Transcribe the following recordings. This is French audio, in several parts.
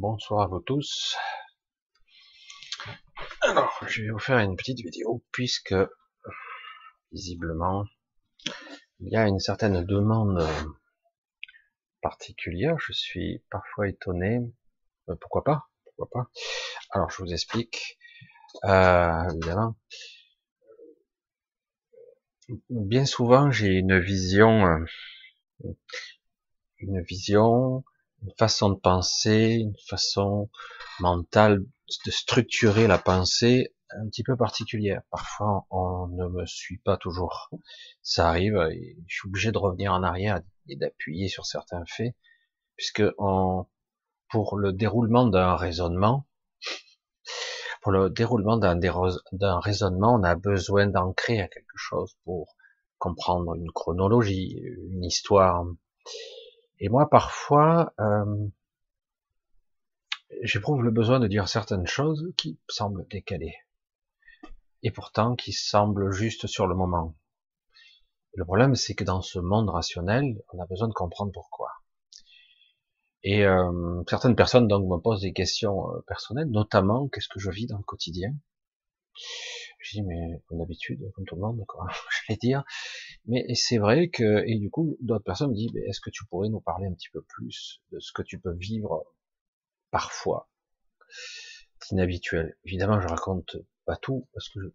Bonsoir à vous tous. Alors, je vais vous faire une petite vidéo puisque visiblement il y a une certaine demande particulière. Je suis parfois étonné. Euh, pourquoi pas? Pourquoi pas? Alors, je vous explique. Euh, évidemment, bien souvent j'ai une vision, euh, une vision une façon de penser, une façon mentale de structurer la pensée un petit peu particulière. Parfois, on ne me suit pas toujours. Ça arrive et je suis obligé de revenir en arrière et d'appuyer sur certains faits, puisque pour le déroulement d'un raisonnement, pour le déroulement d'un raisonnement, on a besoin d'ancrer à quelque chose pour comprendre une chronologie, une histoire, et moi, parfois, euh, j'éprouve le besoin de dire certaines choses qui semblent décalées. Et pourtant, qui semblent juste sur le moment. Le problème, c'est que dans ce monde rationnel, on a besoin de comprendre pourquoi. Et euh, certaines personnes donc me posent des questions euh, personnelles, notamment qu'est-ce que je vis dans le quotidien? Je dis, mais comme d'habitude, comme tout le monde, quoi, je vais dire. Mais c'est vrai que, et du coup, d'autres personnes me disent, mais est-ce que tu pourrais nous parler un petit peu plus de ce que tu peux vivre parfois C'est inhabituel. Évidemment, je raconte pas tout, parce que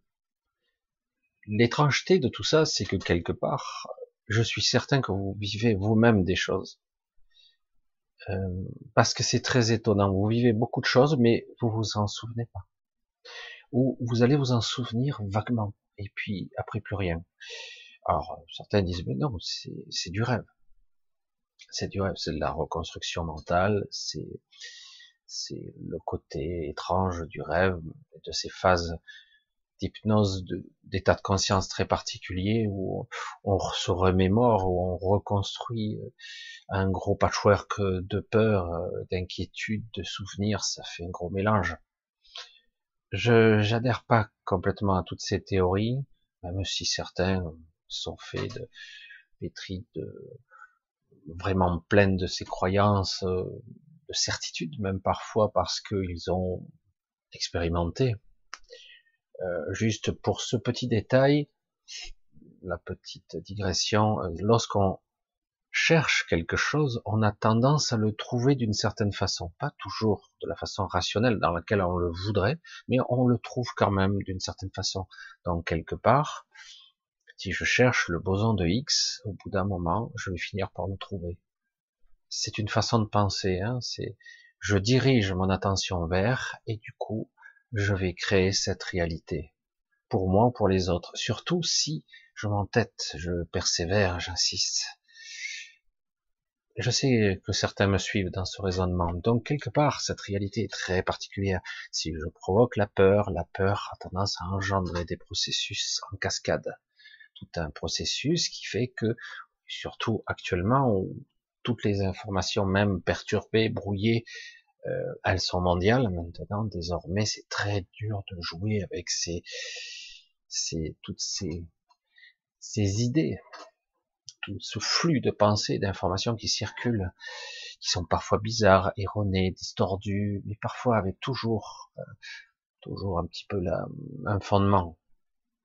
l'étrangeté de tout ça, c'est que quelque part, je suis certain que vous vivez vous-même des choses. Euh, parce que c'est très étonnant. Vous vivez beaucoup de choses, mais vous vous en souvenez pas où vous allez vous en souvenir vaguement, et puis après plus rien. Alors certains disent mais non, c'est du rêve, c'est du rêve, c'est de la reconstruction mentale, c'est le côté étrange du rêve, de ces phases d'hypnose, d'état de, conscience très particulier où on se remémore, où on reconstruit un gros patchwork de peur, d'inquiétude, de souvenirs, ça fait un gros mélange. Je j'adhère pas complètement à toutes ces théories, même si certains sont faits de pétris vraiment pleines de ces croyances, de certitude même parfois parce qu'ils ont expérimenté. Euh, juste pour ce petit détail, la petite digression, euh, lorsqu'on cherche quelque chose, on a tendance à le trouver d'une certaine façon, pas toujours de la façon rationnelle dans laquelle on le voudrait, mais on le trouve quand même d'une certaine façon. Donc quelque part, si je cherche le boson de X, au bout d'un moment, je vais finir par le trouver. C'est une façon de penser, hein, c'est je dirige mon attention vers et du coup, je vais créer cette réalité pour moi ou pour les autres. Surtout si je m'entête, je persévère, j'insiste je sais que certains me suivent dans ce raisonnement. Donc, quelque part, cette réalité est très particulière. Si je provoque la peur, la peur a tendance à engendrer des processus en cascade. Tout un processus qui fait que, surtout actuellement, où toutes les informations, même perturbées, brouillées, euh, elles sont mondiales maintenant. Désormais, c'est très dur de jouer avec ces, ces toutes ces, ces idées ce flux de pensées, d'informations qui circulent, qui sont parfois bizarres, erronées, distordues, mais parfois avec toujours, euh, toujours un petit peu un fondement.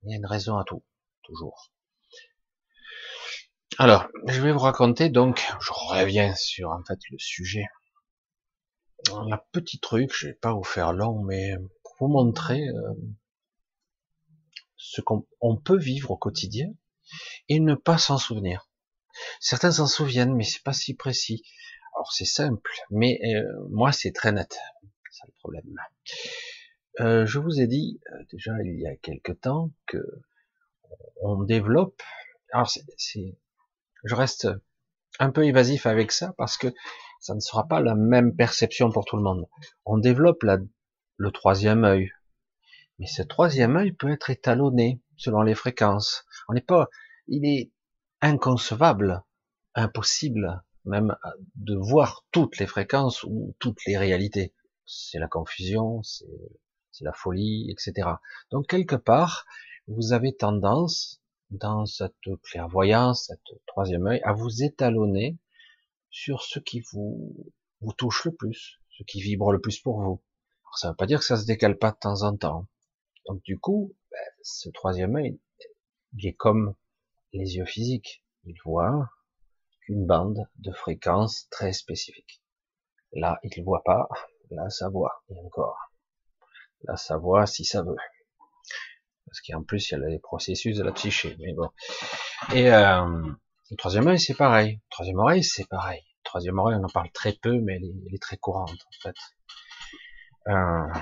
Il y a une raison à tout, toujours. Alors, je vais vous raconter donc, je reviens sur en fait le sujet. Un petit truc, je vais pas vous faire long, mais pour vous montrer euh, ce qu'on peut vivre au quotidien et ne pas s'en souvenir. Certains s'en souviennent, mais c'est pas si précis. Alors c'est simple, mais euh, moi c'est très net. C'est le problème. Euh, je vous ai dit déjà il y a quelque temps que on développe. Alors je reste un peu évasif avec ça parce que ça ne sera pas la même perception pour tout le monde. On développe le troisième œil, mais ce troisième œil peut être étalonné selon les fréquences. On n'est pas, il est inconcevable, impossible même de voir toutes les fréquences ou toutes les réalités. C'est la confusion, c'est la folie, etc. Donc quelque part, vous avez tendance, dans cette clairvoyance, cette troisième œil, à vous étalonner sur ce qui vous, vous touche le plus, ce qui vibre le plus pour vous. Ça ne veut pas dire que ça se décale pas de temps en temps. Donc du coup, ben, ce troisième œil, il est comme les yeux physiques. Il voit qu'une bande de fréquences très spécifique. Là, il ne voit pas. Là, ça voit. Et encore. Là, ça voit si ça veut. Parce qu'en plus, il y a les processus de la psyché. Mais bon. Et euh, le troisième œil, c'est pareil. Le troisième oreille, c'est pareil. Le troisième oreille, on en parle très peu, mais elle est, très courante, en fait. Euh,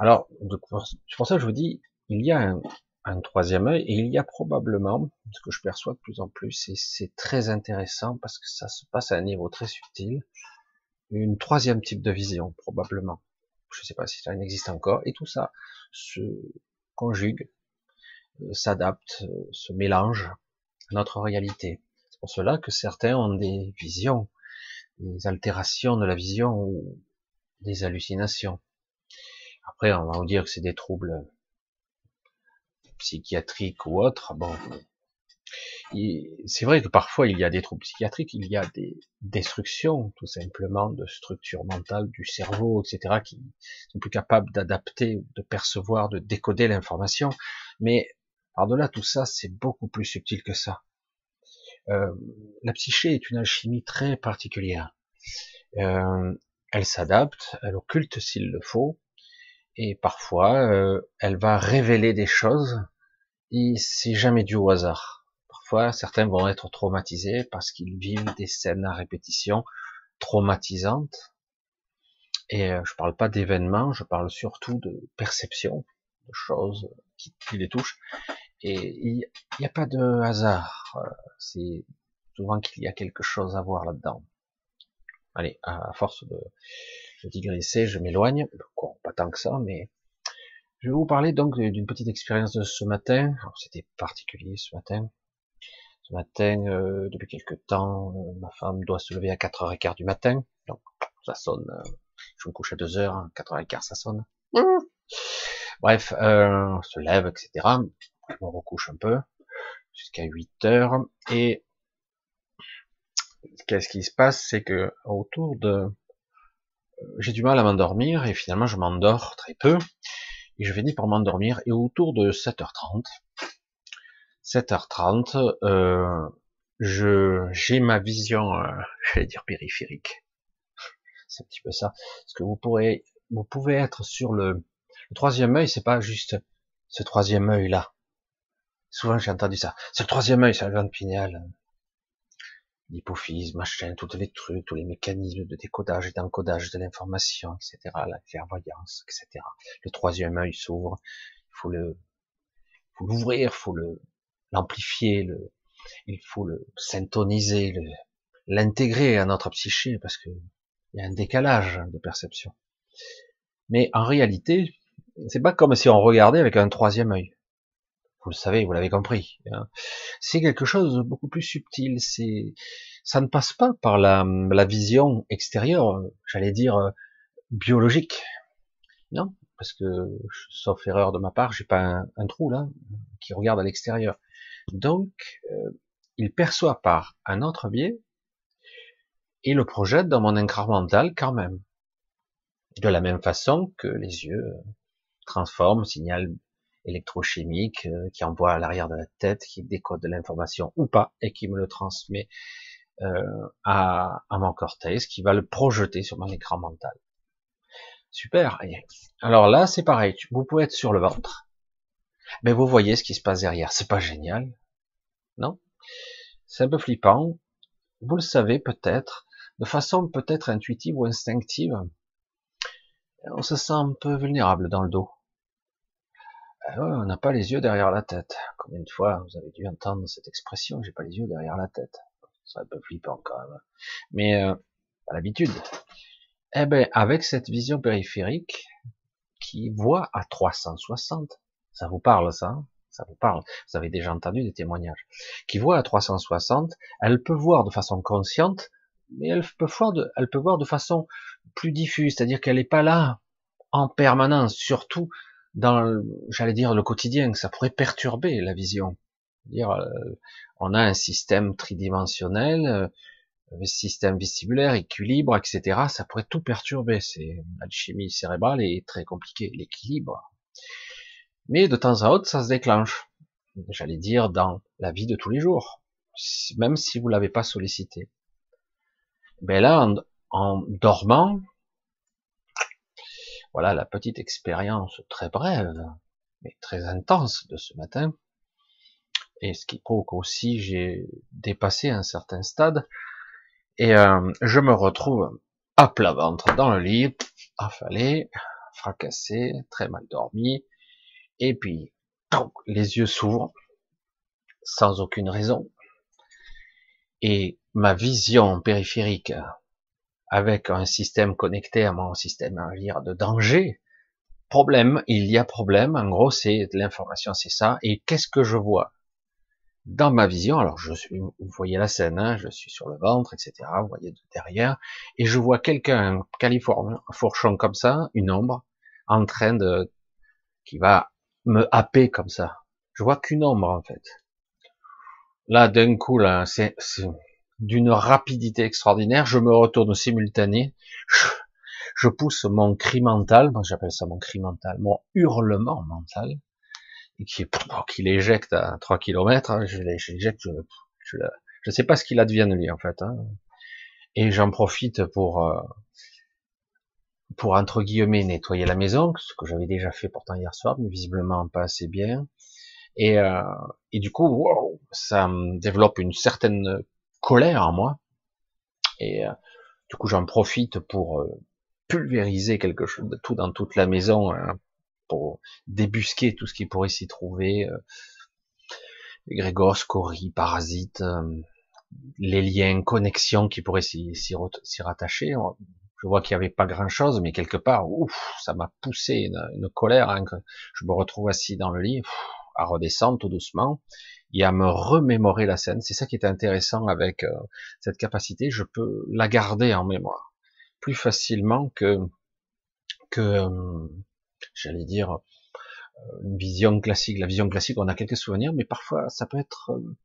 alors, c'est pour ça que je vous dis, il y a un, un troisième œil et il y a probablement, ce que je perçois de plus en plus, et c'est très intéressant parce que ça se passe à un niveau très subtil, une troisième type de vision, probablement. Je ne sais pas si ça existe encore, et tout ça se conjugue, euh, s'adapte, euh, se mélange à notre réalité. C'est pour cela que certains ont des visions, des altérations de la vision ou des hallucinations. Après, on va vous dire que c'est des troubles psychiatriques ou autres. Bon, c'est vrai que parfois il y a des troubles psychiatriques, il y a des destructions tout simplement de structures mentales du cerveau, etc., qui sont plus capables d'adapter, de percevoir, de décoder l'information. Mais par-delà tout ça, c'est beaucoup plus subtil que ça. Euh, la psyché est une alchimie très particulière. Euh, elle s'adapte, elle occulte s'il le faut, et parfois euh, elle va révéler des choses et c'est jamais dû au hasard. Parfois certains vont être traumatisés parce qu'ils vivent des scènes à répétition traumatisantes et euh, je parle pas d'événements, je parle surtout de perception, de choses qui, les touchent et il n'y a pas de hasard. Euh, c'est souvent qu'il y a quelque chose à voir là-dedans. Allez, à force de, je digresser, je m'éloigne, pas tant que ça, mais je vais vous parler donc d'une petite expérience de ce matin. C'était particulier ce matin. Ce matin, euh, depuis quelque temps, euh, ma femme doit se lever à 4h15 du matin, donc ça sonne. Euh, je me couche à 2h, 4h15 ça sonne. Mmh. Bref, euh, se lève, etc. Je me recouche un peu jusqu'à 8h et qu'est-ce qui se passe, c'est que autour de j'ai du mal à m'endormir et finalement je m'endors très peu et je finis par m'endormir et autour de 7h30 7h30 euh, je j'ai ma vision euh, j'allais dire périphérique. C'est un petit peu ça. Parce que vous pourrez vous pouvez être sur le, le troisième œil c'est pas juste ce troisième œil là souvent j'ai entendu ça. C'est le troisième œil c'est la glande pinéale. L'hypophyse, machin, tous les trucs, tous les mécanismes de décodage et d'encodage de l'information, etc., la clairvoyance, etc. Le troisième œil s'ouvre, il faut le, faut l'ouvrir, faut le, l'amplifier, le, il faut le syntoniser, l'intégrer à notre psyché parce que il y a un décalage de perception. Mais en réalité, c'est pas comme si on regardait avec un troisième œil vous le savez, vous l'avez compris. Hein. C'est quelque chose de beaucoup plus subtil. C'est, ça ne passe pas par la, vision extérieure, j'allais dire euh, biologique. Non, parce que, sauf erreur de ma part, j'ai pas un, trou là qui regarde à l'extérieur. Donc, euh, il perçoit par un autre biais et le projette dans mon incrémental quand même. De la même façon que les yeux transforment, signal électrochimique euh, qui envoie à l'arrière de la tête, qui décode de l'information ou pas et qui me le transmet euh, à, mon cortex, qui va le projeter sur mon écran mental. Super. Alors là, c'est pareil. Vous pouvez être sur le ventre, mais vous voyez ce qui se passe derrière. C'est pas génial, non? C'est un peu flippant. Vous le savez peut-être, de façon peut-être intuitive ou instinctive. On se sent un peu vulnérable dans le dos. Ah on n'a pas les yeux derrière la tête. Combien de fois vous avez dû entendre cette expression, j'ai pas les yeux derrière la tête. C'est un peu flippant quand même. Mais euh, à l'habitude. Eh ben, avec cette vision périphérique qui voit à 360, ça vous parle ça hein? Ça vous parle Vous avez déjà entendu des témoignages. Qui voit à 360, elle peut voir de façon consciente, mais elle peut voir de, elle peut voir de façon plus diffuse, c'est-à-dire qu'elle n'est pas là en permanence, surtout dans, j'allais dire, le quotidien, ça pourrait perturber la vision. Euh, on a un système tridimensionnel, euh, le système vestibulaire, équilibre, etc. Ça pourrait tout perturber. C'est l'alchimie cérébrale est très compliquée, l'équilibre. Mais de temps à autre, ça se déclenche. J'allais dire dans la vie de tous les jours, même si vous l'avez pas sollicité. Ben là, en, en dormant, voilà la petite expérience très brève, mais très intense de ce matin. Et ce qui prouve qu'aussi j'ai dépassé un certain stade. Et euh, je me retrouve à plat ventre dans le lit, affalé, fracassé, très mal dormi. Et puis, les yeux s'ouvrent, sans aucune raison. Et ma vision périphérique, avec un système connecté à mon système à dire, de danger, problème, il y a problème, en gros c'est l'information, c'est ça, et qu'est-ce que je vois? Dans ma vision, alors je suis, vous voyez la scène, hein, je suis sur le ventre, etc. Vous voyez derrière, et je vois quelqu'un, californien, fourchon comme ça, une ombre, en train de, qui va me happer comme ça. Je vois qu'une ombre en fait. Là, d'un coup, c'est d'une rapidité extraordinaire. Je me retourne simultané. Je pousse mon cri mental, moi j'appelle ça mon cri mental, mon hurlement mental et qui, qui l'éjecte à 3 km, hein, je l'éjecte, je, je, je sais pas ce qu'il advient de lui en fait. Hein. Et j'en profite pour euh, pour entre guillemets nettoyer la maison, ce que j'avais déjà fait pourtant hier soir, mais visiblement pas assez bien. Et, euh, et du coup, wow, ça me développe une certaine colère en moi. Et euh, du coup, j'en profite pour euh, pulvériser quelque chose tout dans toute la maison, hein, pour débusquer tout ce qui pourrait s'y trouver, euh, grégor, scories, parasites, euh, les liens, connexions qui pourraient s'y rattacher. Je vois qu'il n'y avait pas grand-chose, mais quelque part, ouf, ça m'a poussé une, colère. Hein, que je me retrouve assis dans le lit, à redescendre tout doucement et à me remémorer la scène. C'est ça qui est intéressant avec euh, cette capacité. Je peux la garder en mémoire plus facilement que que euh, j'allais dire, euh, une vision classique. La vision classique, on a quelques souvenirs, mais parfois ça peut être, euh,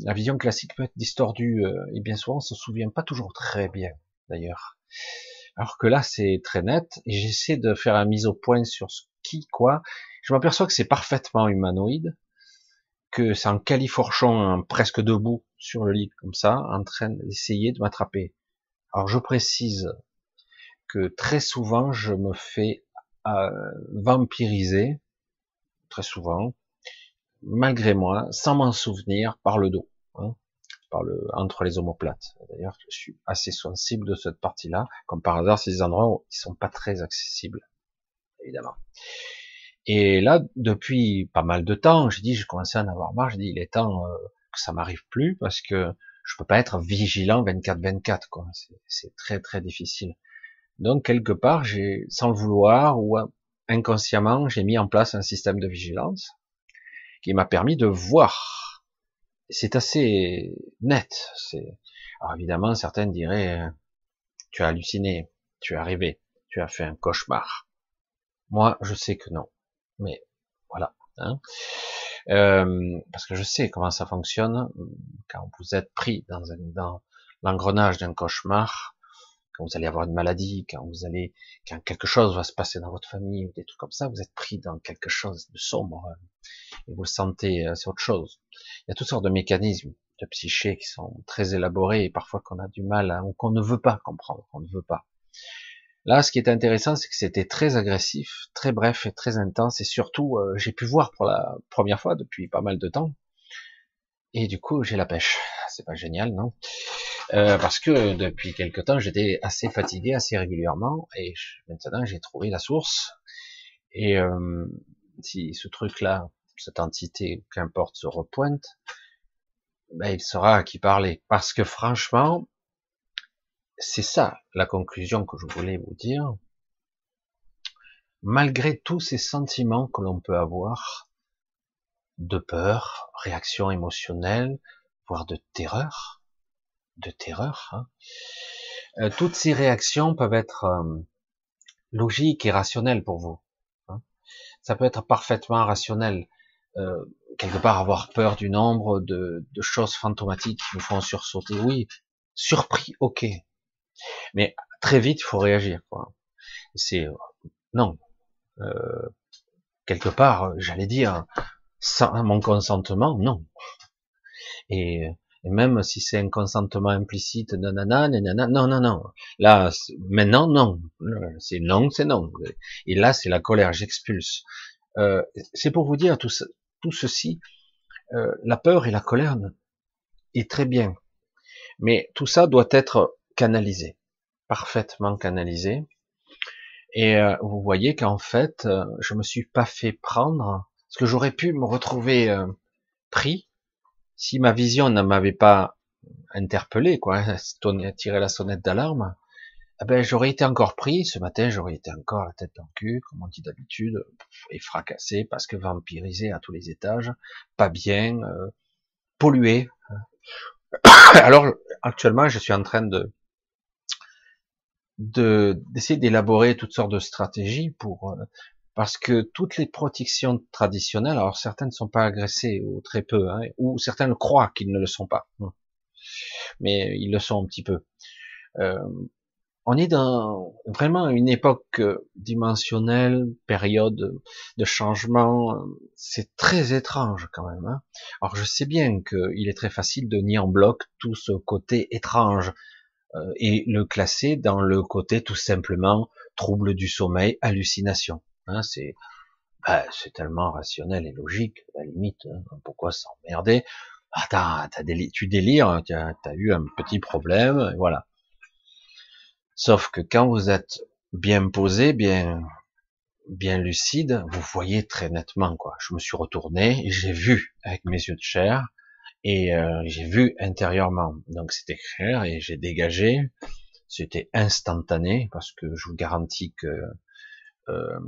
la vision classique peut être distordue, euh, et bien souvent on se souvient pas toujours très bien, d'ailleurs. Alors que là, c'est très net, et j'essaie de faire un mise au point sur ce qui, quoi. Je m'aperçois que c'est parfaitement humanoïde, que c'est un califourchon presque debout sur le lit, comme ça, en train d'essayer de m'attraper. Alors je précise que très souvent, je me fais vampiriser, très souvent, malgré moi, sans m'en souvenir, par le dos, hein, par le, entre les omoplates. D'ailleurs, je suis assez sensible de cette partie-là. Comme par hasard, c'est des endroits ils sont pas très accessibles, évidemment. Et là, depuis pas mal de temps, j'ai dit, j'ai commencé à en avoir marre. J'ai dit, il est temps euh, que ça m'arrive plus parce que je peux pas être vigilant 24/24. quoi. C'est très très difficile. Donc quelque part, j'ai, sans le vouloir ou inconsciemment, j'ai mis en place un système de vigilance qui m'a permis de voir. C'est assez net. C'est, alors évidemment, certains diraient, tu as halluciné, tu es arrivé, tu as fait un cauchemar. Moi, je sais que non. Mais voilà. Hein. Euh, parce que je sais comment ça fonctionne quand vous êtes pris dans, dans l'engrenage d'un cauchemar quand vous allez avoir une maladie, quand vous allez, quand quelque chose va se passer dans votre famille ou des trucs comme ça, vous êtes pris dans quelque chose de sombre euh, et vous le sentez, euh, c'est autre chose. Il y a toutes sortes de mécanismes de psyché qui sont très élaborés et parfois qu'on a du mal ou qu'on ne veut pas comprendre, qu'on ne veut pas. Là, ce qui est intéressant, c'est que c'était très agressif, très bref et très intense et surtout, euh, j'ai pu voir pour la première fois depuis pas mal de temps et du coup, j'ai la pêche. C'est pas génial, non? Euh, Parce que depuis quelque temps, j'étais assez fatigué assez régulièrement, et maintenant j'ai trouvé la source. Et euh, si ce truc-là, cette entité, qu'importe, se repointe, ben, il sera à qui parler. Parce que franchement, c'est ça la conclusion que je voulais vous dire. Malgré tous ces sentiments que l'on peut avoir, de peur, réaction émotionnelle, voire de terreur, de terreur. Hein. Euh, toutes ces réactions peuvent être euh, logiques et rationnelles pour vous. Hein. Ça peut être parfaitement rationnel. Euh, quelque part avoir peur du nombre de, de, choses fantomatiques qui nous font sursauter, oui, surpris, ok, mais très vite, il faut réagir. C'est non, euh, quelque part, j'allais dire, sans mon consentement, non. Et, même si c'est un consentement implicite, nanana, nanana, non, non, non. Là, maintenant, non. C'est non, c'est non. Et là, c'est la colère, j'expulse. Euh, c'est pour vous dire tout, tout ceci. Euh, la peur et la colère est très bien, mais tout ça doit être canalisé, parfaitement canalisé. Et euh, vous voyez qu'en fait, euh, je me suis pas fait prendre, parce que j'aurais pu me retrouver euh, pris si ma vision ne m'avait pas interpellé, quoi, tiré la sonnette d'alarme. Eh ben, j'aurais été encore pris. Ce matin, j'aurais été encore la tête dans le cul, comme on dit d'habitude, et fracassé parce que vampirisé à tous les étages, pas bien, pollué. Alors, actuellement, je suis en train de d'essayer d'élaborer toutes sortes de stratégies pour euh, parce que toutes les protections traditionnelles, alors certaines ne sont pas agressées ou très peu, hein, ou certaines croient qu'ils ne le sont pas, hein. mais ils le sont un petit peu. Euh, on est dans vraiment une époque dimensionnelle, période de changement. C'est très étrange quand même. Hein. Alors je sais bien qu'il est très facile de nier en bloc tout ce côté étrange euh, et le classer dans le côté tout simplement trouble du sommeil, hallucination. Hein, c'est bah, c'est tellement rationnel et logique, à la limite, hein, pourquoi s'emmerder? Ah, tu délires, tu as, eu un petit problème, voilà. Sauf que quand vous êtes bien posé, bien bien lucide, vous voyez très nettement quoi. Je me suis retourné et j'ai vu avec mes yeux de chair et euh, j'ai vu intérieurement. Donc c'était clair et j'ai dégagé. C'était instantané parce que je vous garantis que euh,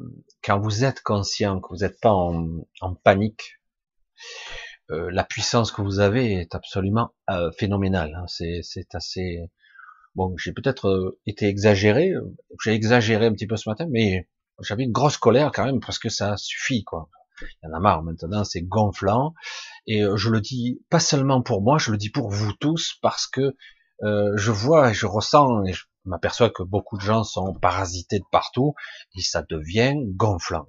quand vous êtes conscient, que vous n'êtes pas en, en panique, euh, la puissance que vous avez est absolument euh, phénoménale. Hein. C'est assez. Bon, j'ai peut-être euh, été exagéré. J'ai exagéré un petit peu ce matin, mais j'avais une grosse colère quand même parce que ça suffit quoi. Il y en a marre maintenant, c'est gonflant. Et euh, je le dis pas seulement pour moi, je le dis pour vous tous parce que euh, je vois et je ressens et je m'aperçois que beaucoup de gens sont parasités de partout et ça devient gonflant.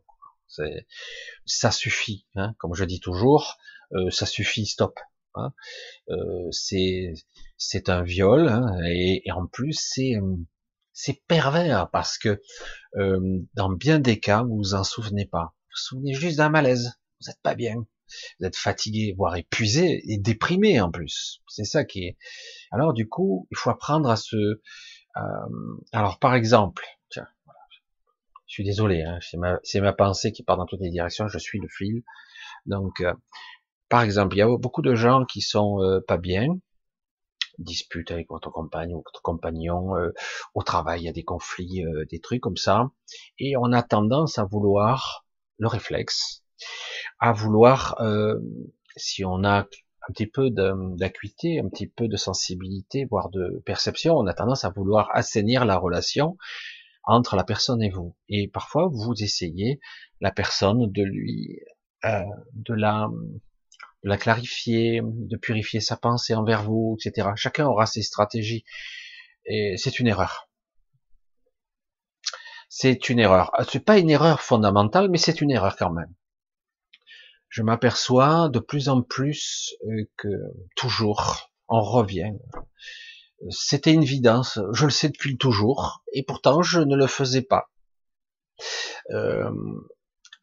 Ça suffit, hein, comme je dis toujours, euh, ça suffit, stop. Hein. Euh, c'est c'est un viol hein, et, et, en plus c'est c'est pervers parce que euh, dans bien des cas vous vous en souvenez pas vous souvenez juste d'un malaise. Vous n'êtes pas bien. Vous êtes fatigué, voire épuisé et déprimé en plus. C'est ça qui est. Alors du coup, il faut apprendre à se. Euh... Alors par exemple, tiens, voilà. je suis désolé, hein, c'est ma, ma, pensée qui part dans toutes les directions. Je suis le fil. Donc, euh, par exemple, il y a beaucoup de gens qui sont euh, pas bien, dispute avec votre compagne ou votre compagnon, euh, au travail, il y a des conflits, euh, des trucs comme ça, et on a tendance à vouloir le réflexe, à vouloir, euh, si on a un petit peu d'acuité, un petit peu de sensibilité, voire de perception, on a tendance à vouloir assainir la relation entre la personne et vous. Et parfois, vous essayez la personne de lui, euh, de la, de la clarifier, de purifier sa pensée envers vous, etc. Chacun aura ses stratégies. Et c'est une erreur c'est une erreur. Ah, c'est pas une erreur fondamentale, mais c'est une erreur quand même. Je m'aperçois de plus en plus euh, que toujours, on revient. C'était une évidence, je le sais depuis toujours, et pourtant je ne le faisais pas. Euh,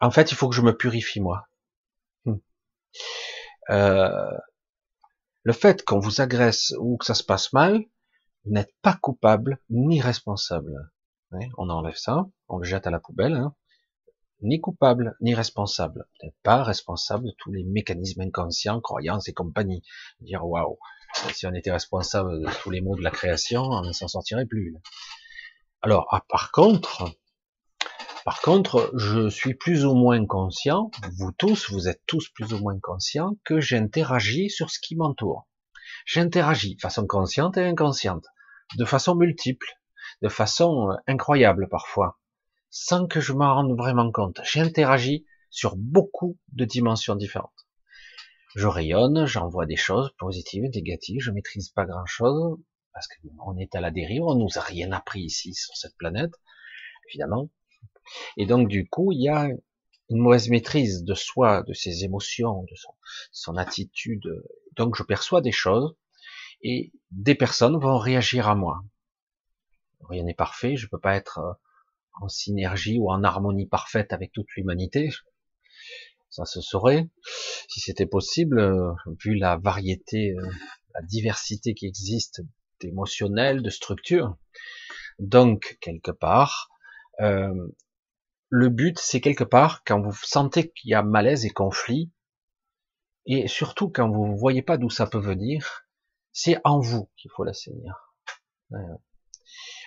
en fait, il faut que je me purifie moi. Hmm. Euh, le fait qu'on vous agresse ou que ça se passe mal, vous n'êtes pas coupable ni responsable on enlève ça, on le jette à la poubelle. Hein. Ni coupable, ni responsable. Peut-être pas responsable de tous les mécanismes inconscients, croyances et compagnie. Dire waouh, si on était responsable de tous les maux de la création, on ne s'en sortirait plus. Alors, ah, par contre, par contre, je suis plus ou moins conscient, vous tous, vous êtes tous plus ou moins conscients que j'interagis sur ce qui m'entoure. J'interagis de façon consciente et inconsciente, de façon multiple, de façon euh, incroyable parfois, sans que je m'en rende vraiment compte. J'interagis sur beaucoup de dimensions différentes. Je rayonne, j'envoie des choses positives, négatives, je maîtrise pas grand chose, parce qu'on est à la dérive, on nous a rien appris ici sur cette planète, évidemment. Et donc du coup, il y a une mauvaise maîtrise de soi, de ses émotions, de son, son attitude. Donc je perçois des choses et des personnes vont réagir à moi. Rien n'est parfait, je peux pas être euh, en synergie ou en harmonie parfaite avec toute l'humanité. Ça se saurait si c'était possible, euh, vu la variété, euh, la diversité qui existe d'émotionnel, de structure. Donc, quelque part, euh, le but, c'est quelque part, quand vous sentez qu'il y a malaise et conflit, et surtout quand vous ne voyez pas d'où ça peut venir, c'est en vous qu'il faut l'assainir.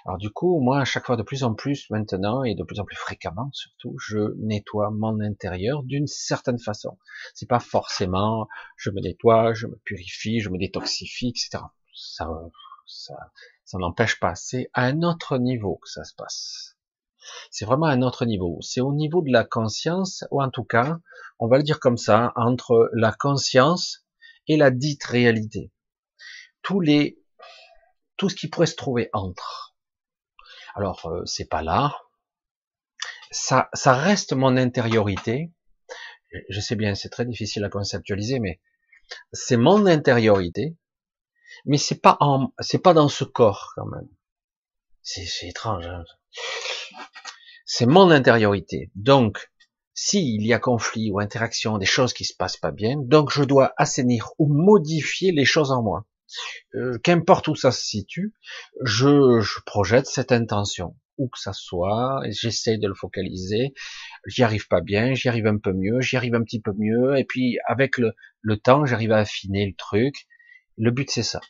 Alors du coup, moi, à chaque fois de plus en plus maintenant et de plus en plus fréquemment, surtout, je nettoie mon intérieur d'une certaine façon. C'est pas forcément, je me nettoie, je me purifie, je me détoxifie, etc. Ça, ça, ça n'empêche pas. C'est à un autre niveau que ça se passe. C'est vraiment à un autre niveau. C'est au niveau de la conscience, ou en tout cas, on va le dire comme ça, entre la conscience et la dite réalité. Tous les, tout ce qui pourrait se trouver entre. Alors, euh, c'est pas là. Ça, reste mon intériorité. Je sais bien, c'est très difficile à conceptualiser, mais c'est mon intériorité mais c'est pas en, c'est pas dans ce corps quand même. C'est, c'est étrange. Hein. c'est mon intériorité. Donc, s'il y a conflit ou interaction, des choses qui se passent pas bien, donc je dois assainir ou modifier les choses en moi. Euh, qu'importe où ça se situe, je, je projette cette intention, où que ça soit, j'essaie de le focaliser, j'y arrive pas bien, j'y arrive un peu mieux, j'y arrive un petit peu mieux, et puis avec le, le temps, j'arrive à affiner le truc. Le but c'est ça.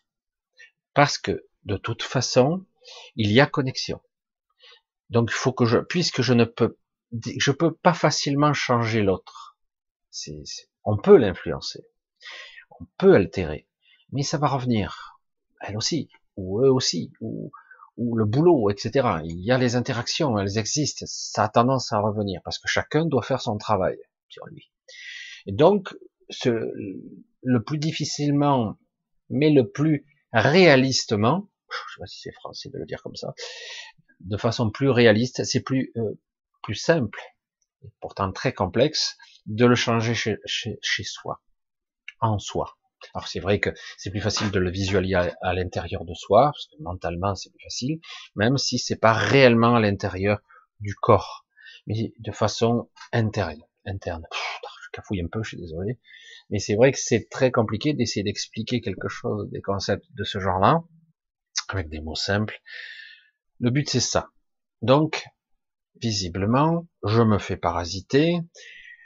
Parce que, de toute façon, il y a connexion. Donc, il faut que je, puisque je ne peux, je peux pas facilement changer l'autre. on peut l'influencer. On peut altérer. Mais ça va revenir. Elle aussi. Ou eux aussi. Ou, ou le boulot, etc. Il y a les interactions, elles existent. Ça a tendance à revenir parce que chacun doit faire son travail sur lui. Et donc, ce, le plus difficilement, mais le plus réalistement, je sais pas si c'est français de le dire comme ça, de façon plus réaliste, c'est plus euh, plus simple, pourtant très complexe, de le changer chez, chez, chez soi, en soi. Alors c'est vrai que c'est plus facile de le visualiser à, l'intérieur de soi, parce que mentalement c'est plus facile, même si c'est pas réellement à l'intérieur du corps, mais de façon interne. interne. je cafouille un peu, je suis désolé. Mais c'est vrai que c'est très compliqué d'essayer d'expliquer quelque chose, des concepts de ce genre-là, avec des mots simples. Le but c'est ça. Donc, visiblement, je me fais parasiter,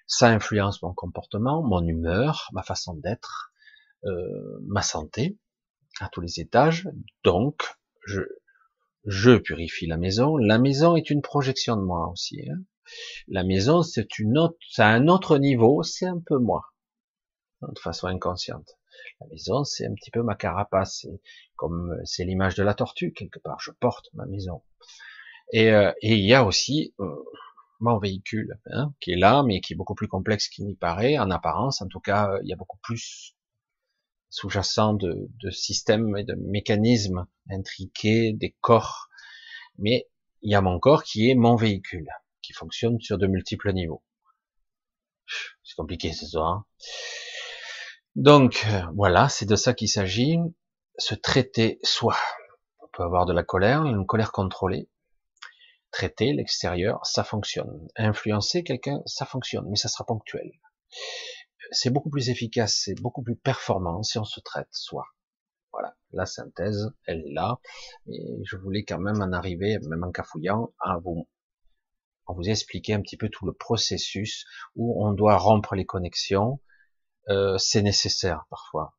ça influence mon comportement, mon humeur, ma façon d'être, euh, ma santé, à tous les étages. Donc, je, je purifie la maison. La maison est une projection de moi aussi. Hein. La maison, c'est une autre, c'est un autre niveau, c'est un peu moi de façon inconsciente. La maison, c'est un petit peu ma carapace, c'est comme c'est l'image de la tortue quelque part. Je porte ma maison. Et, euh, et il y a aussi euh, mon véhicule hein, qui est là, mais qui est beaucoup plus complexe qu'il n'y paraît en apparence. En tout cas, il y a beaucoup plus sous-jacent de, de systèmes et de mécanismes intriqués, des corps. Mais il y a mon corps qui est mon véhicule, qui fonctionne sur de multiples niveaux. C'est compliqué ce soir. Hein donc euh, voilà, c'est de ça qu'il s'agit. Se traiter soi. On peut avoir de la colère, une colère contrôlée. Traiter l'extérieur, ça fonctionne. Influencer quelqu'un, ça fonctionne, mais ça sera ponctuel. C'est beaucoup plus efficace, c'est beaucoup plus performant si on se traite soi. Voilà, la synthèse, elle est là. Et je voulais quand même en arriver, même en cafouillant, à vous, à vous expliquer un petit peu tout le processus où on doit rompre les connexions, euh, c'est nécessaire parfois.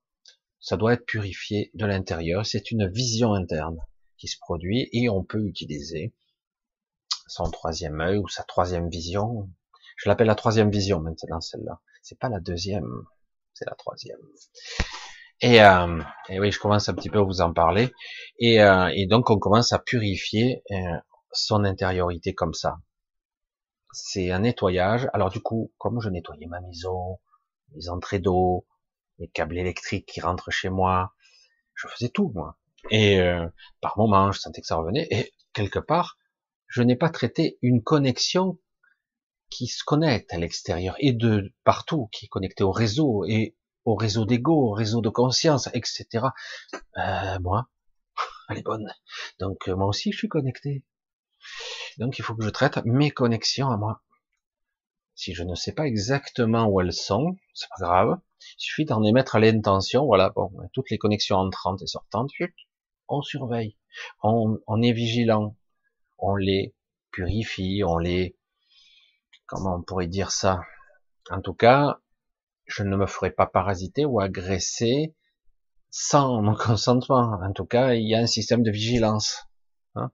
Ça doit être purifié de l'intérieur. C'est une vision interne qui se produit et on peut utiliser son troisième œil ou sa troisième vision. Je l'appelle la troisième vision maintenant celle-là. C'est pas la deuxième, c'est la troisième. Et, euh, et, oui, je commence un petit peu à vous en parler. Et, euh, et donc on commence à purifier euh, son intériorité comme ça. C'est un nettoyage. Alors du coup, comme je nettoyais ma maison, les entrées d'eau, les câbles électriques qui rentrent chez moi? Je faisais tout, moi. Et euh, par moment, je sentais que ça revenait. Et quelque part, je n'ai pas traité une connexion qui se connecte à l'extérieur et de partout, qui est connecté au réseau et au réseau d'ego, au réseau de conscience, etc. Euh, moi, elle est bonne. Donc moi aussi, je suis connecté. Donc il faut que je traite mes connexions à moi. Si je ne sais pas exactement où elles sont, c'est pas grave. Il suffit d'en émettre l'intention. Voilà, bon, toutes les connexions entrantes et sortantes, on surveille, on, on est vigilant, on les purifie, on les, comment on pourrait dire ça? En tout cas, je ne me ferai pas parasiter ou agresser sans mon consentement. En tout cas, il y a un système de vigilance. Hein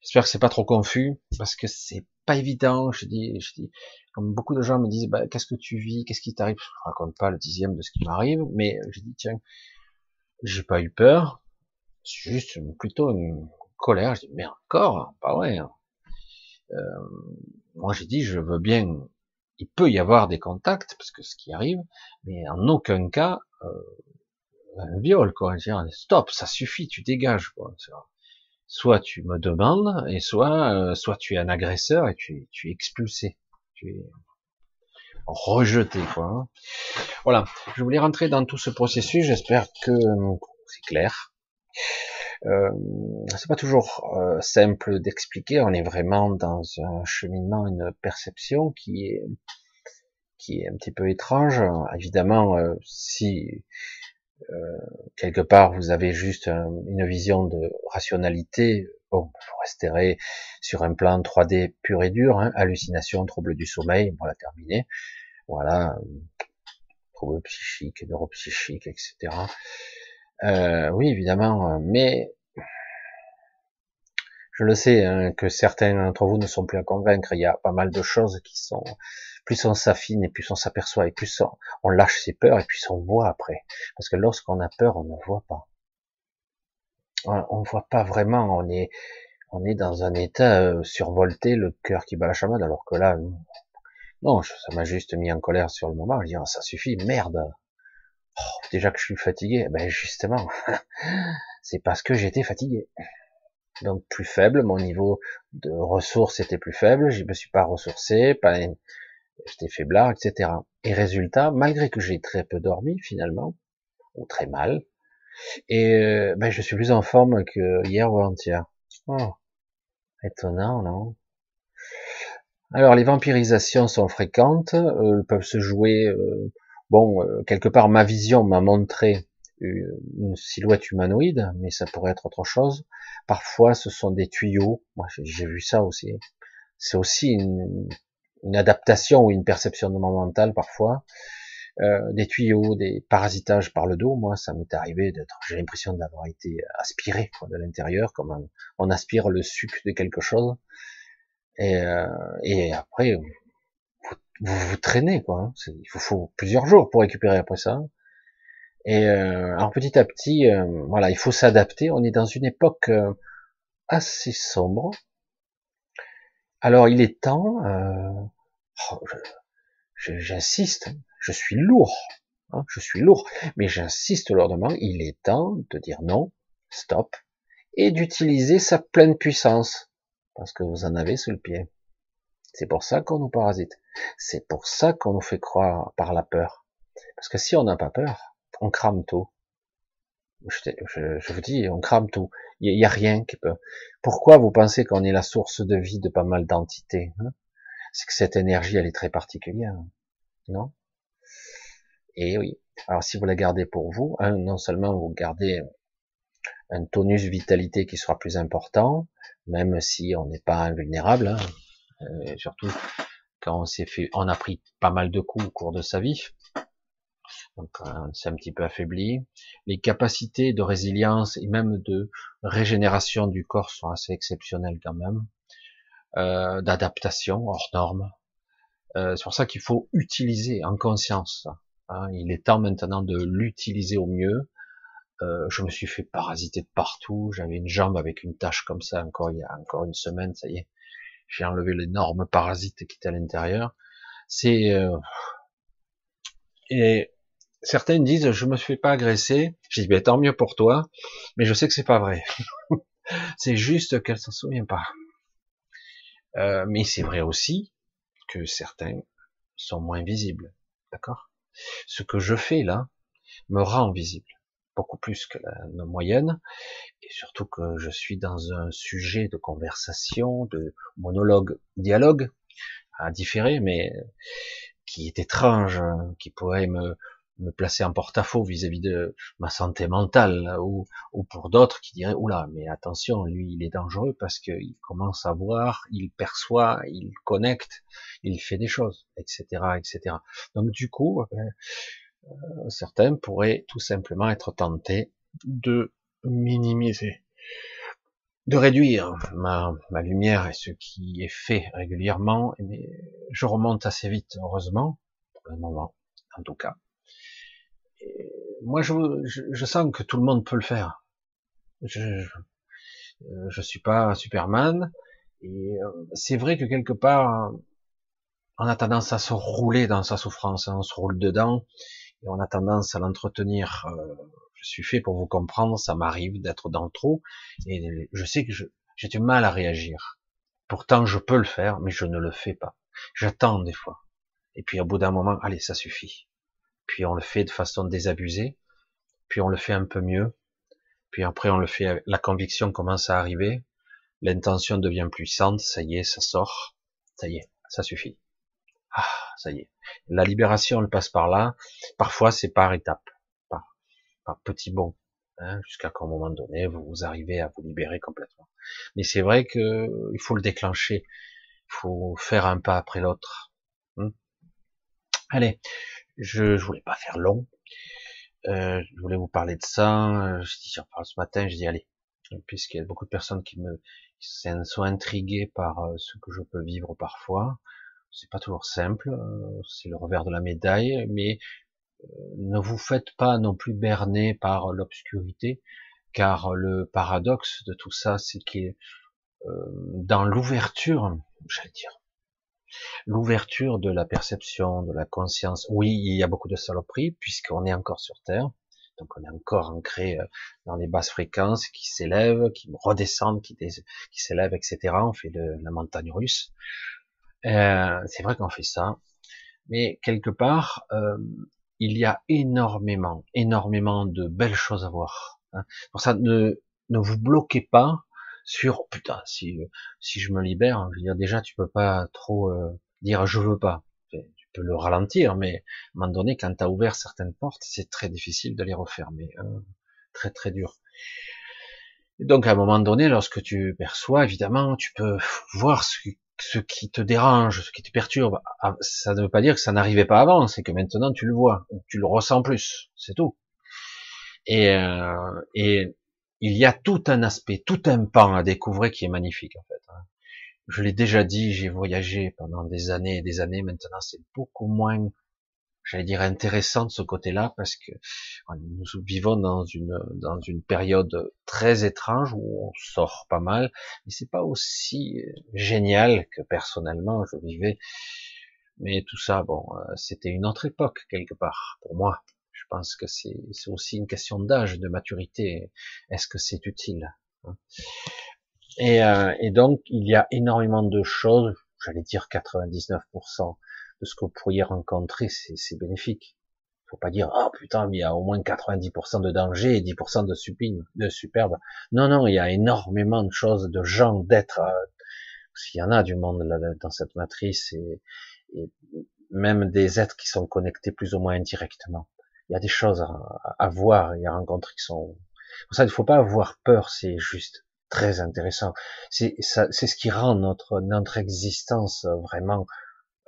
J'espère que c'est pas trop confus parce que c'est pas évident. Je dis, je dis, comme beaucoup de gens me disent, bah, qu'est-ce que tu vis, qu'est-ce qui t'arrive? Je raconte pas le dixième de ce qui m'arrive, mais je dis tiens, j'ai pas eu peur, c'est juste plutôt une colère. Je dis mais encore, pas vrai. Hein. Euh, moi j'ai dit je veux bien. Il peut y avoir des contacts parce que ce qui arrive, mais en aucun cas euh, un viol quoi. Stop, ça suffit, tu dégages quoi soit tu me demandes, et soit, euh, soit tu es un agresseur et tu, tu es expulsé, tu es rejeté, quoi. Voilà. Je voulais rentrer dans tout ce processus. J'espère que c'est clair. Euh, c'est pas toujours euh, simple d'expliquer. On est vraiment dans un cheminement, une perception qui est qui est un petit peu étrange. Évidemment, euh, si euh, quelque part vous avez juste une vision de rationalité, bon, vous resterez sur un plan 3D pur et dur, hein, hallucination, trouble du sommeil, on va terminer, voilà, trouble psychique, neuropsychique, etc. Euh, oui, évidemment, mais je le sais hein, que certains d'entre vous ne sont plus à convaincre. Il y a pas mal de choses qui sont plus on s'affine et plus on s'aperçoit et plus on, lâche ses peurs et plus on voit après. Parce que lorsqu'on a peur, on ne voit pas. On ne voit pas vraiment. On est on est dans un état euh, survolté, le cœur qui bat la chamade, alors que là, non, ça m'a juste mis en colère sur le moment. Je dis, ça suffit, merde. Oh, déjà que je suis fatigué, ben justement, c'est parce que j'étais fatigué donc plus faible, mon niveau de ressources était plus faible, je me suis pas ressourcé, j'étais faiblard, etc. Et résultat, malgré que j'ai très peu dormi finalement, ou très mal, et euh, ben, je suis plus en forme que hier ou avant-hier. Oh, étonnant, non? Alors les vampirisations sont fréquentes, euh, elles peuvent se jouer. Euh, bon, quelque part, ma vision m'a montré une silhouette humanoïde, mais ça pourrait être autre chose. Parfois, ce sont des tuyaux. Moi, j'ai vu ça aussi. C'est aussi une, adaptation ou une perception de mon mental parfois. Euh, des tuyaux, des parasitages par le dos. Moi, ça m'est arrivé d'être. J'ai l'impression d'avoir été aspiré de l'intérieur, comme on, aspire le sucre de quelque chose. Euh, et après, vous, vous, traînez quoi. Hein. Il faut, faut plusieurs jours pour récupérer après ça. Et euh, alors petit à petit, euh, voilà, il faut s'adapter. On est dans une époque euh, assez sombre. Alors il est temps, oh, j'insiste, je suis lourd, hein, je suis lourd, mais j'insiste lourdement, il est temps de dire non, stop, et d'utiliser sa pleine puissance, parce que vous en avez sous le pied. C'est pour ça qu'on nous parasite. C'est pour ça qu'on nous fait croire par la peur. Parce que si on n'a pas peur, on crame tout. Je, vous dis, on crame tout. Il n'y a, rien qui peut. Pourquoi vous pensez qu'on est la source de vie de pas mal d'entités hein? C'est que cette énergie, elle est très particulière, non? Et oui. Alors si vous la gardez pour vous, hein, non seulement vous gardez un tonus vitalité qui sera plus important, même si on n'est pas invulnérable, hein, euh, surtout quand on s'est fait, on a pris pas mal de coups au cours de sa vie, donc c'est un petit peu affaibli. Les capacités de résilience et même de régénération du corps sont assez exceptionnelles quand même, euh, d'adaptation hors norme. Euh, c'est pour ça qu'il faut utiliser en conscience. Hein. Il est temps maintenant de l'utiliser au mieux. Euh, je me suis fait parasiter de partout. J'avais une jambe avec une tache comme ça encore il y a encore une semaine. Ça y est, j'ai enlevé l'énorme parasite qui était à l'intérieur. C'est euh, et certains disent je me fais pas agresser. Je dis ben, tant mieux pour toi, mais je sais que c'est pas vrai. c'est juste qu'elle s'en souvient pas. Euh, mais c'est vrai aussi que certains sont moins visibles, d'accord? Ce que je fais là me rend visible, beaucoup plus que la, moyenne, et surtout que je suis dans un sujet de conversation, de monologue, dialogue, à différer, mais qui est étrange, qui pourrait me, me placer en porte-à-faux vis-à-vis de ma santé mentale, ou, ou pour d'autres qui diraient, oula, mais attention, lui, il est dangereux parce qu'il commence à voir, il perçoit, il connecte, il fait des choses, etc., etc. Donc du coup, euh, certains pourraient tout simplement être tentés de minimiser, de réduire ma, lumière et ce qui est fait régulièrement, mais je remonte assez vite, heureusement, pour le moment, en tout cas moi, je, je, sens que tout le monde peut le faire. Je, je, suis pas Superman, et euh, c'est vrai que quelque part, on a tendance à se rouler dans sa souffrance, on se roule dedans, et on a tendance à l'entretenir. Euh, je suis fait pour vous comprendre, ça m'arrive d'être dans le trou, et je sais que j'ai du mal à réagir. Pourtant, je peux le faire, mais je ne le fais pas. J'attends des fois. Et puis, au bout d'un moment, allez, ça suffit puis on le fait de façon désabusée, puis on le fait un peu mieux, puis après on le fait, la conviction commence à arriver, l'intention devient puissante, ça y est, ça sort, ça y est, ça suffit. Ah, ça y est. La libération, elle passe par là. Parfois, c'est par étapes, par, par petits bons, hein, jusqu'à qu'à un moment donné, vous, vous arrivez à vous libérer complètement. Mais c'est vrai que il faut le déclencher. Il faut faire un pas après l'autre. Hmm. Allez, je, je voulais pas faire long. Euh, je voulais vous parler de ça. Je dis, j'en ce matin. Je dis, allez, puisqu'il y a beaucoup de personnes qui me qui sont intriguées par euh, ce que je peux vivre parfois. C'est pas toujours simple. Euh, c'est le revers de la médaille, mais euh, ne vous faites pas non plus berner par l'obscurité, car le paradoxe de tout ça, c'est que dans l'ouverture, j'allais dire, L'ouverture de la perception, de la conscience. Oui, il y a beaucoup de saloperies puisqu'on est encore sur Terre. Donc on est encore ancré euh, dans les basses fréquences qui s'élèvent, qui redescendent, qui s'élèvent, etc. On fait de, la montagne russe. Euh, c'est vrai qu'on fait ça. Mais quelque part, euh, il y a énormément, énormément de belles choses à voir. Hein. Pour ça, ne, ne vous bloquez pas sur oh, putain si si je me libère, hein, je veux dire déjà tu peux pas trop euh, dire je veux pas. Tu peux le ralentir, mais à un moment donné, quand tu as ouvert certaines portes, c'est très difficile de les refermer, hein. très très dur. donc à un moment donné, lorsque tu perçois, évidemment, tu peux voir ce, ce qui te dérange, ce qui te perturbe. Ah, ça ne veut pas dire que ça n'arrivait pas avant, c'est que maintenant tu le vois, tu le ressens plus, c'est tout. Et, euh, et il y a tout un aspect, tout un pan à découvrir qui est magnifique en fait. Hein. Je l'ai déjà dit, j'ai voyagé pendant des années et des années. Maintenant, c'est beaucoup moins, j'allais dire, intéressant de ce côté-là parce que nous vivons dans une dans une période très étrange où on sort pas mal, mais c'est pas aussi génial que personnellement je vivais. Mais tout ça, bon, euh, c'était une autre époque quelque part pour moi. Je pense que c'est aussi une question d'âge, de maturité. Est-ce que c'est utile hein? Et, euh, et, donc, il y a énormément de choses, j'allais dire 99% de ce que vous pourriez rencontrer, c'est bénéfique. Faut pas dire, oh putain, mais il y a au moins 90% de danger et 10% de sublime, de superbe. Non, non, il y a énormément de choses, de gens, d'êtres, euh, s'il y en a du monde là, dans cette matrice, et, et même des êtres qui sont connectés plus ou moins indirectement il y a des choses à, voir et à rencontrer qui sont. Pour ça, il ne faut pas avoir peur. C'est juste très intéressant. C'est ce qui rend notre notre existence vraiment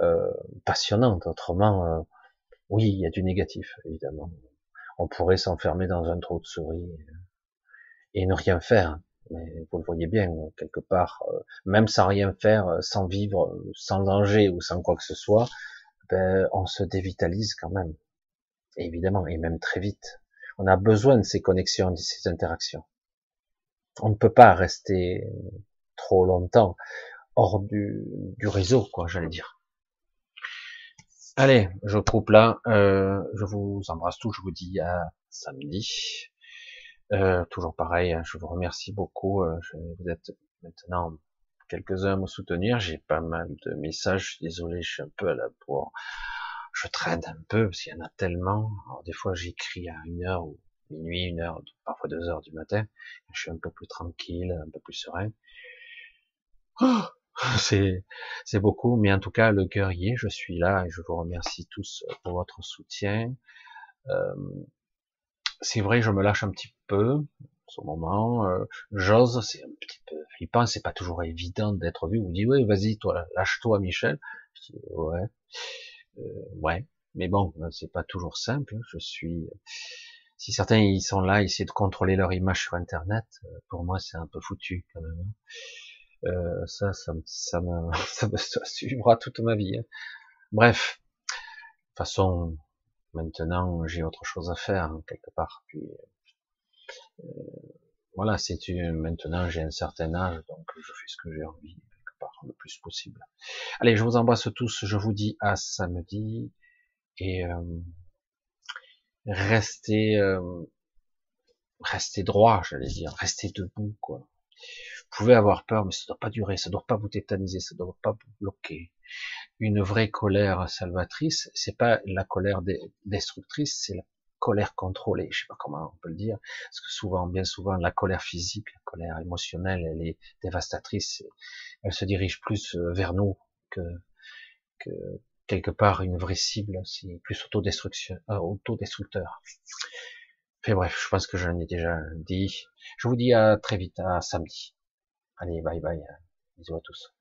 euh, passionnante. Autrement, euh, oui, il y a du négatif évidemment. On pourrait s'enfermer dans un trou de souris et ne rien faire. Mais vous le voyez bien, quelque part, euh, même sans rien faire, sans vivre, sans danger ou sans quoi que ce soit, ben, on se dévitalise quand même évidemment, et même très vite. On a besoin de ces connexions, de ces interactions. On ne peut pas rester trop longtemps hors du, du réseau, quoi, j'allais dire. Allez, je coupe là. Euh, je vous embrasse tous. Je vous dis à samedi. Euh, toujours pareil. Hein, je vous remercie beaucoup. Euh, vous êtes maintenant quelques-uns à me soutenir. J'ai pas mal de messages. Je désolé, je suis un peu à la bourre. Je traîne un peu parce qu'il y en a tellement. Alors, des fois, j'écris à une heure ou minuit, une heure, parfois deux heures du matin. Je suis un peu plus tranquille, un peu plus serein. Oh c'est beaucoup, mais en tout cas le cœur y est. Je suis là et je vous remercie tous pour votre soutien. Euh, c'est vrai, je me lâche un petit peu ce moment. Euh, J'ose, c'est un petit peu flippant. C'est pas toujours évident d'être vu. Vous dites ouais, vas-y, toi, lâche-toi, Michel. Je dis, ouais, euh, ouais. Mais bon, c'est pas toujours simple. Je suis. Si certains ils sont là, ils essaient de contrôler leur image sur Internet, euh, pour moi c'est un peu foutu quand même. Hein. Euh, ça, ça, ça, me, ça me suivra toute ma vie. Hein. Bref, de toute façon, maintenant j'ai autre chose à faire hein, quelque part. Puis euh, voilà, c'est maintenant j'ai un certain âge, donc je fais ce que j'ai envie quelque part le plus possible. Allez, je vous embrasse tous. Je vous dis à samedi et euh, restez euh, restez droit, j'allais dire, restez debout quoi. Vous pouvez avoir peur, mais ça ne doit pas durer, ça ne doit pas vous tétaniser, ça ne doit pas vous bloquer. Une vraie colère salvatrice, c'est pas la colère destructrice, c'est la colère contrôlée. Je sais pas comment on peut le dire, parce que souvent, bien souvent, la colère physique, la colère émotionnelle, elle est dévastatrice. Elle se dirige plus euh, vers nous que, que quelque part une vraie cible. C'est plus autodestruction, euh, autodestructeur. Enfin bref, je pense que j'en ai déjà dit. Je vous dis à très vite, à samedi. Allez, bye bye. Bisous à tous.